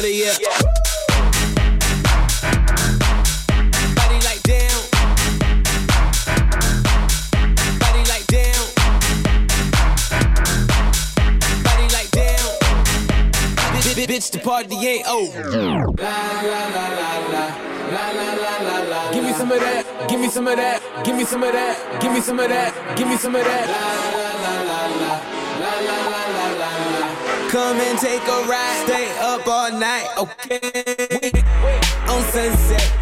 better yet. Bitch, the party ain't over. La la la la la la la la la. Give me some of that. Give me some of that. Give me some of that. Give me some of that. Give me some of that. Come and take a ride, stay up all night, okay? On sunset,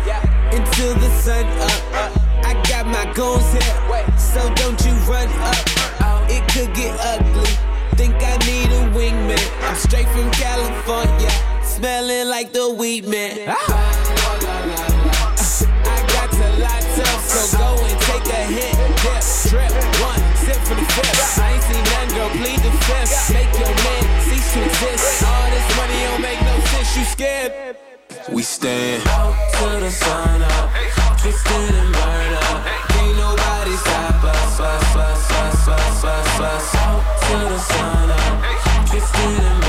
until the sun up. I got my goons here, so don't you run up. It could get ugly. Think I need a wingman. I'm straight from California, smelling like the weed man. Ah! scared. We stand out to the sun up, twisted and burned up. Nobody stop us, us, us, us, us, us, us. Out to the sun up, twisted and burned up.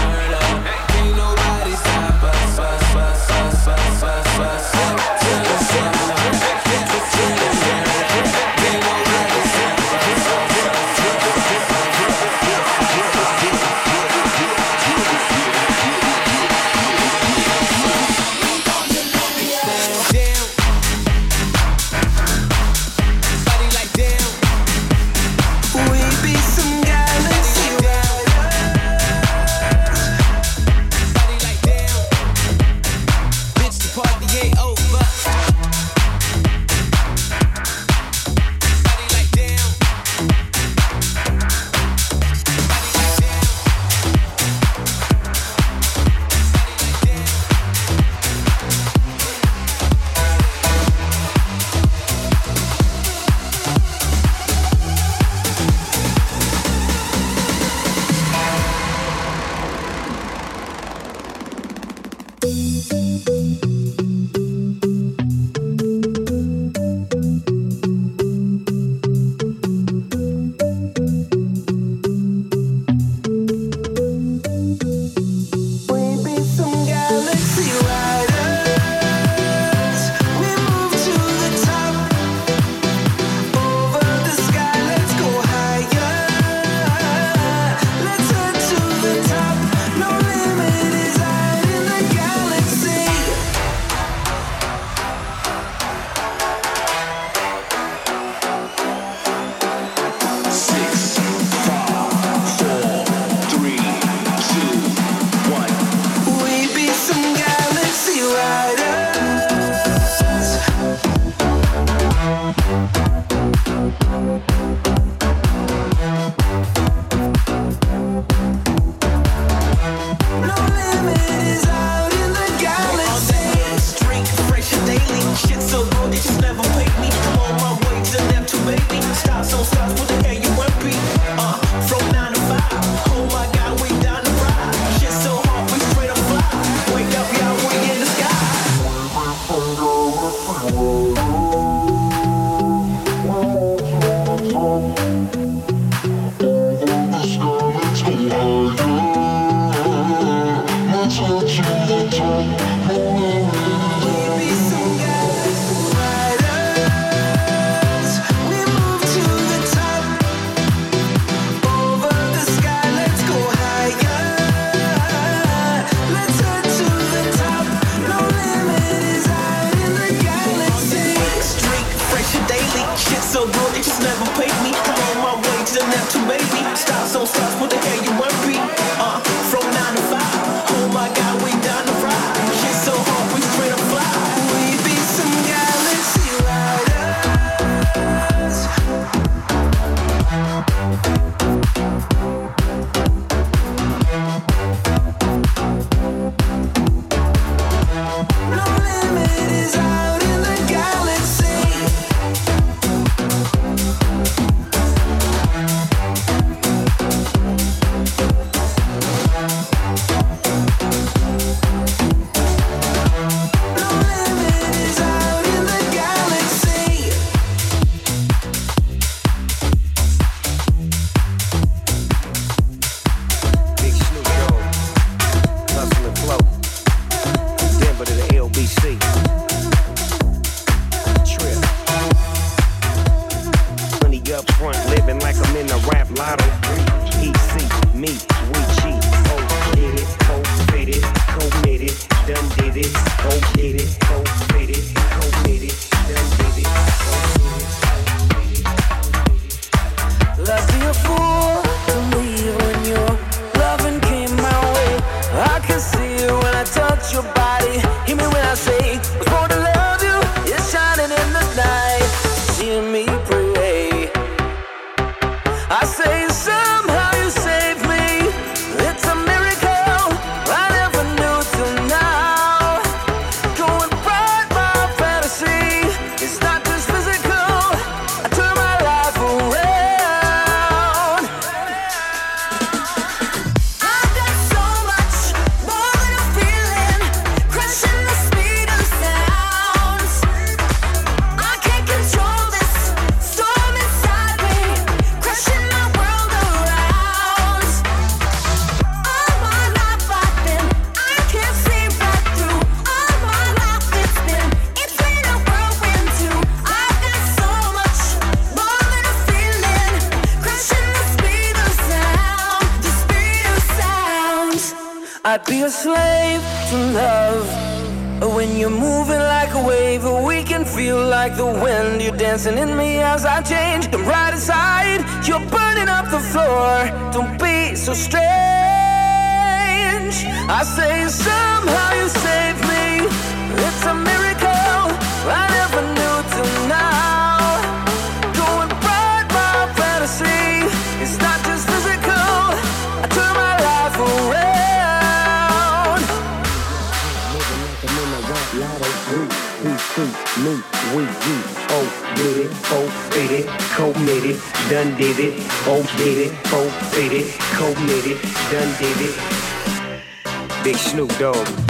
me did you. Oh, did it, oh, did it, committed, done did it. Oh, did it, oh, did it, committed, done did it. Big Snoop Dogg.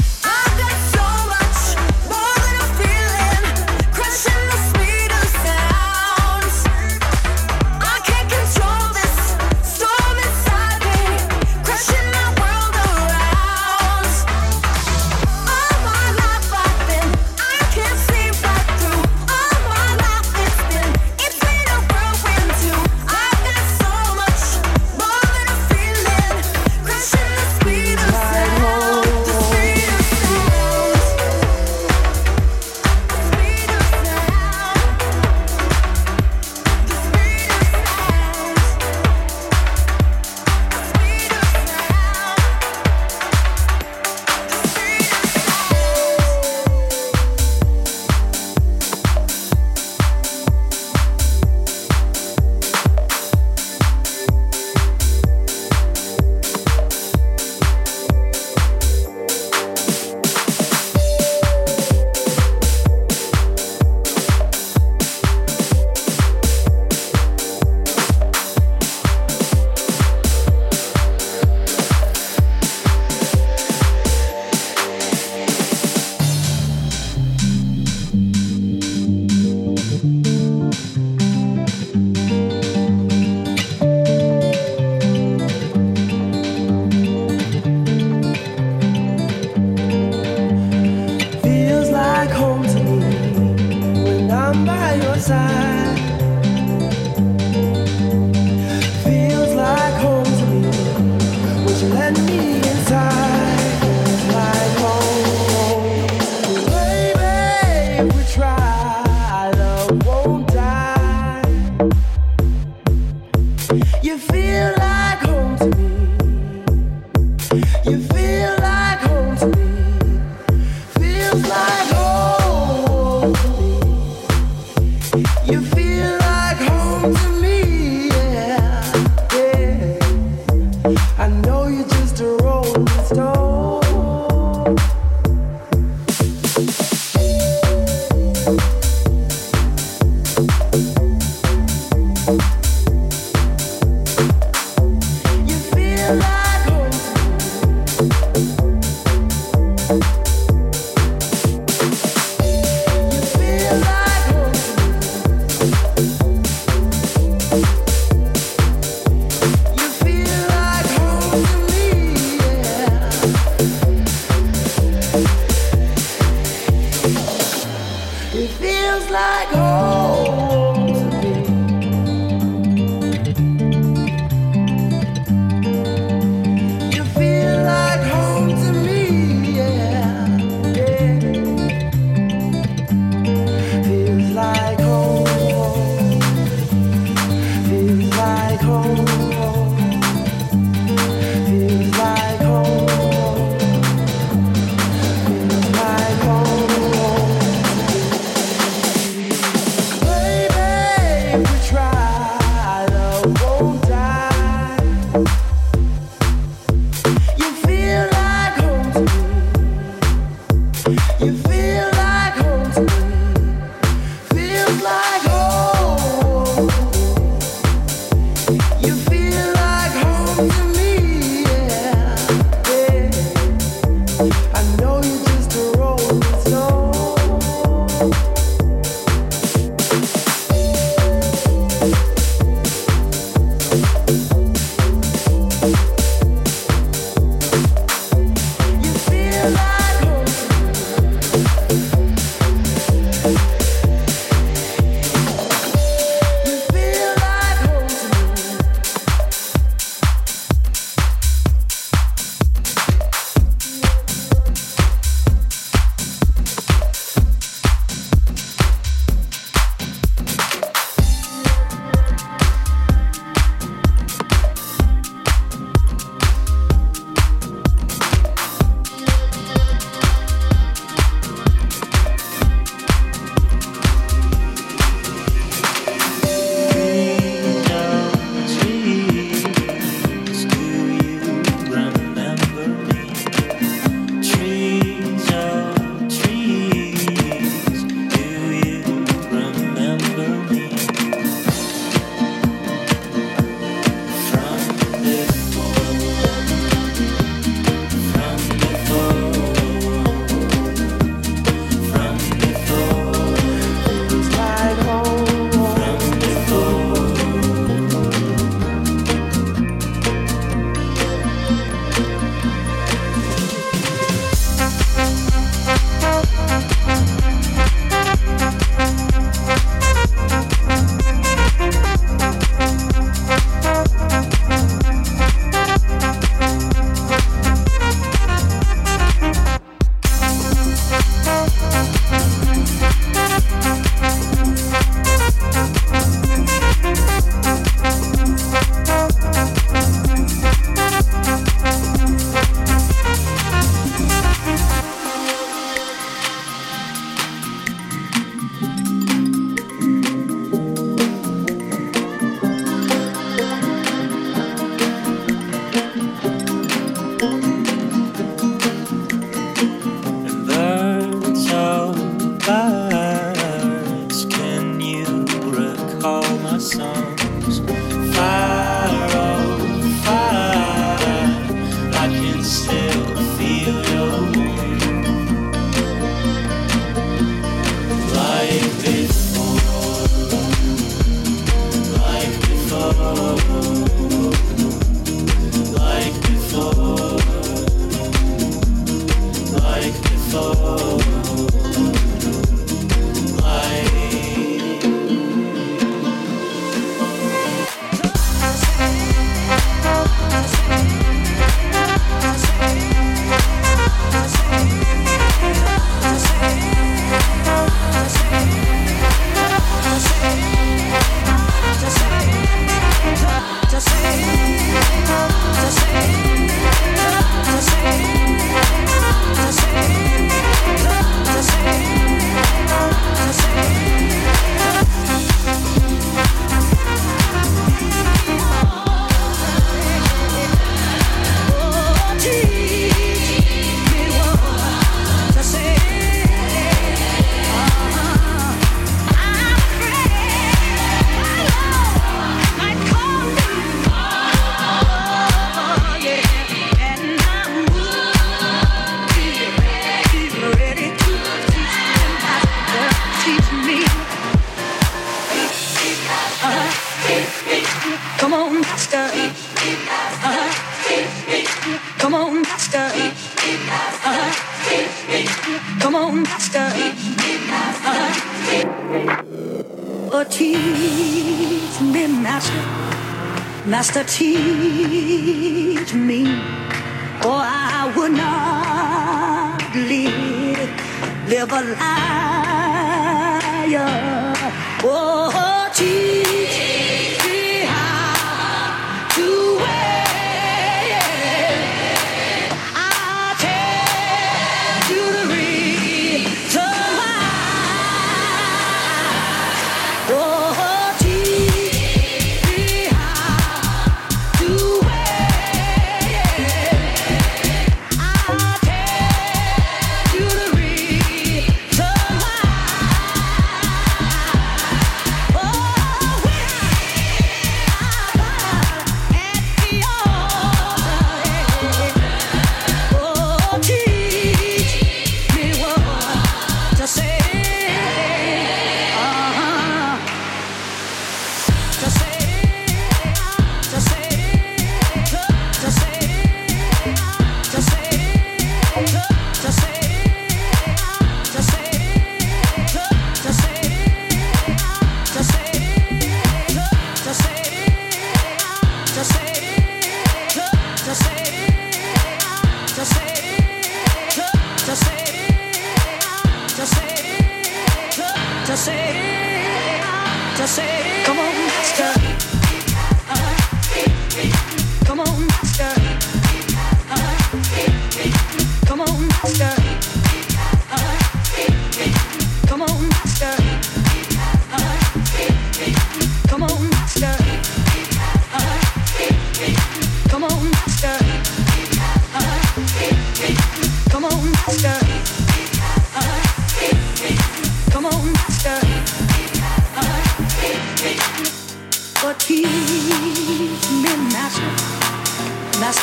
oh,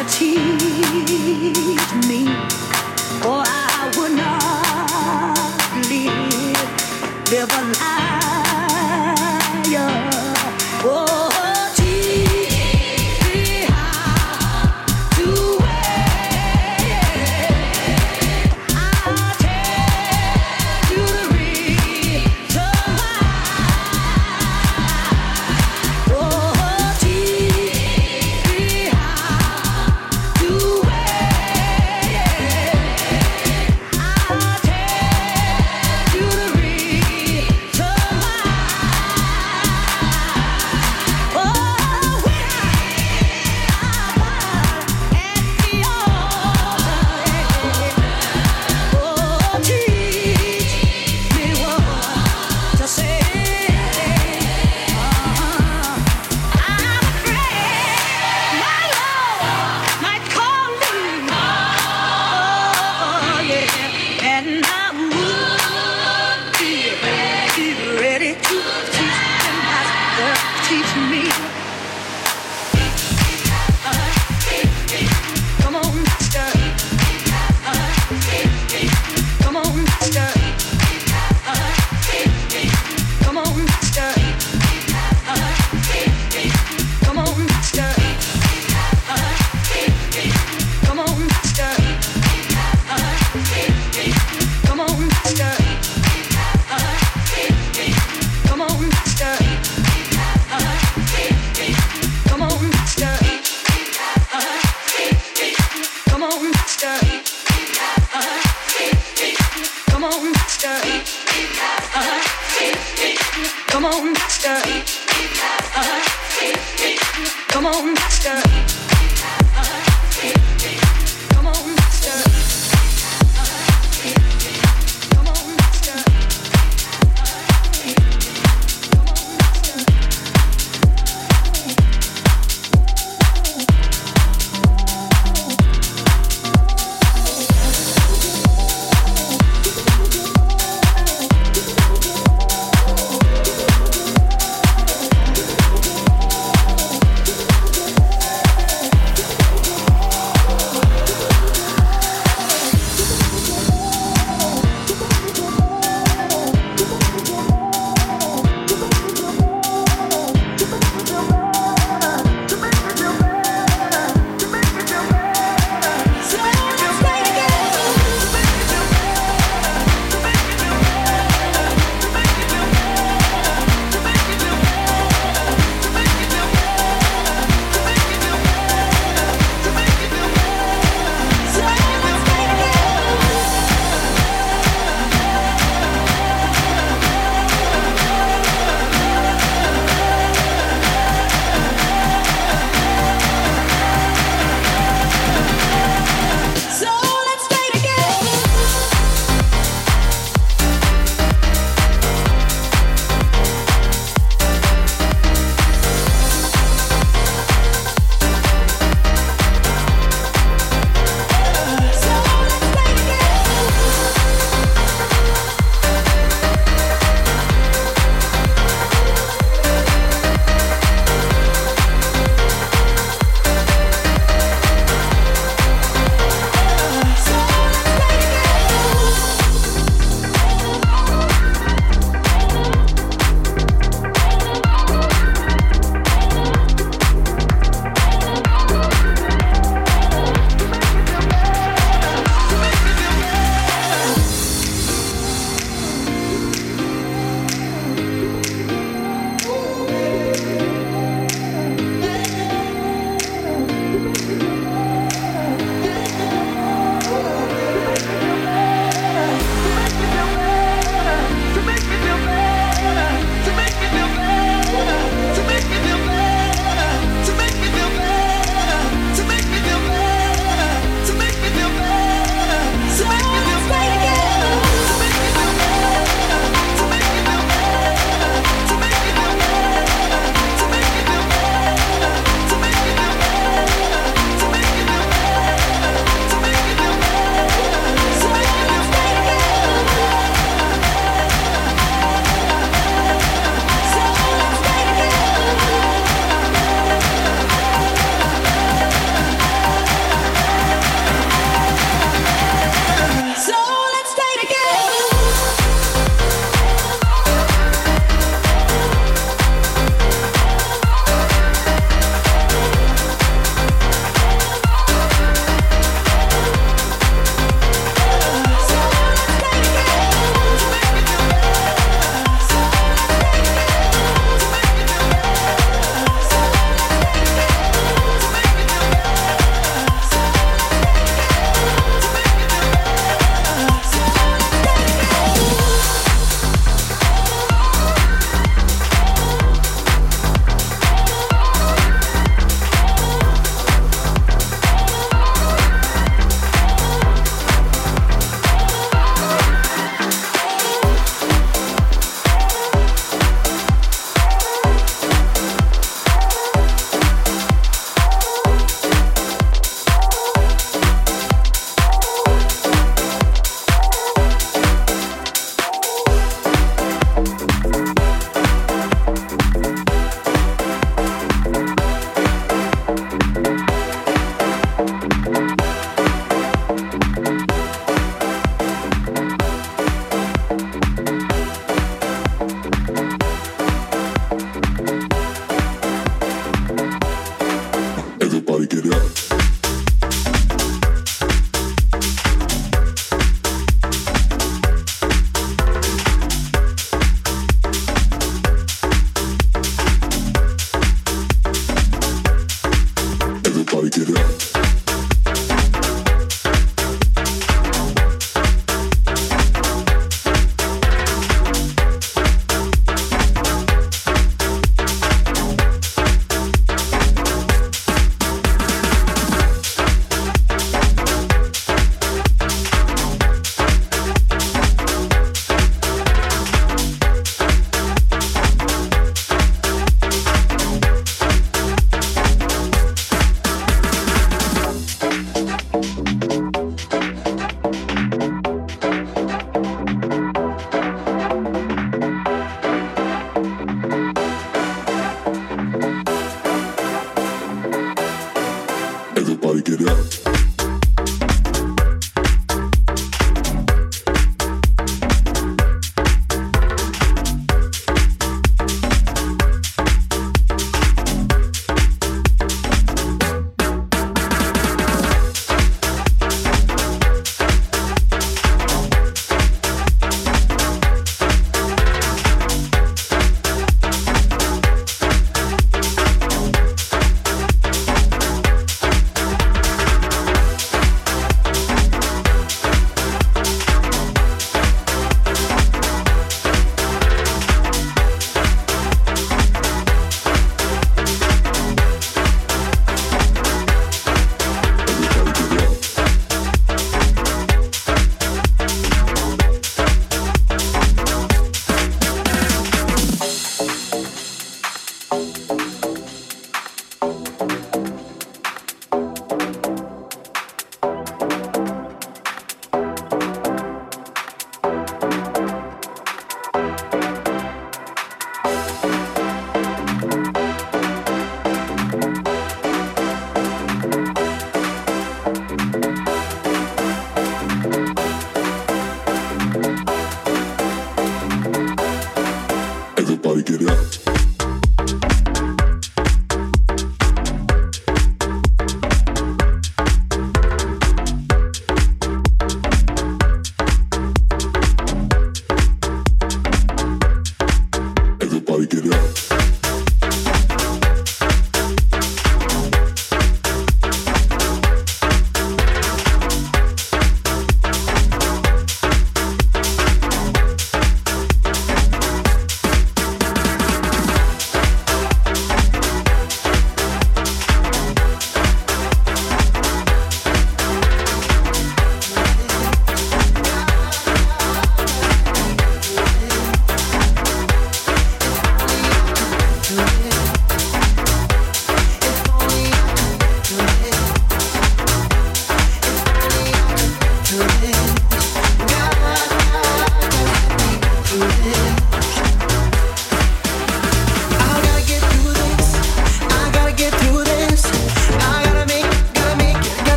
to teach me, or I would not live, live a life.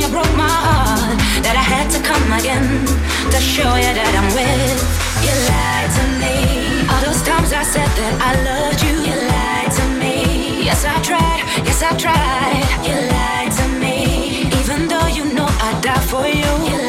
You broke my heart, that I had to come again to show you that I'm with. You lied to me. All those times I said that I loved you, you lied to me. Yes, I tried. Yes, I tried. You lied to me. Even though you know I'd die for you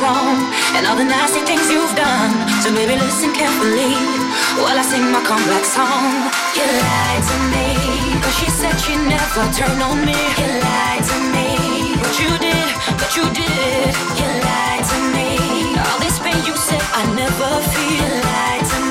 wrong, and all the nasty things you've done. So baby, listen carefully while I sing my comeback song. You lied to me, cause she said she'd never turn on me. You lied to me, but you did, but you did. You lied to me, all this pain you said I never feel. You lied to me,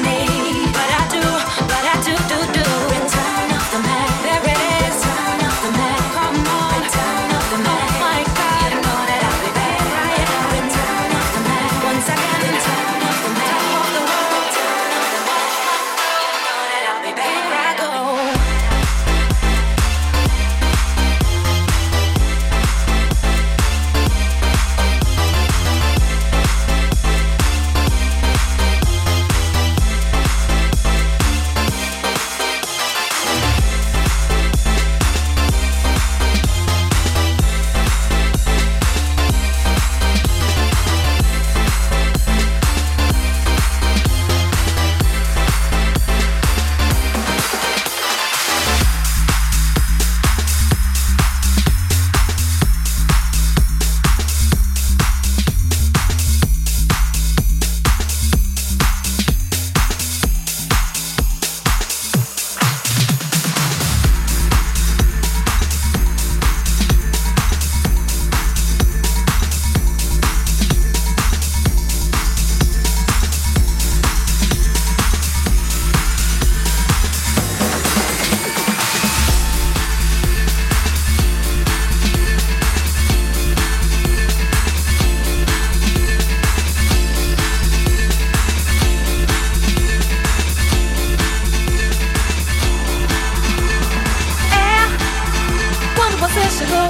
chegou,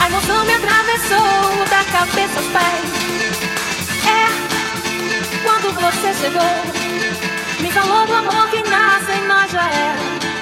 a emoção me atravessou da cabeça aos pés. É quando você chegou, me falou do amor que nasce em nós já era.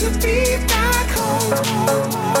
to be back home.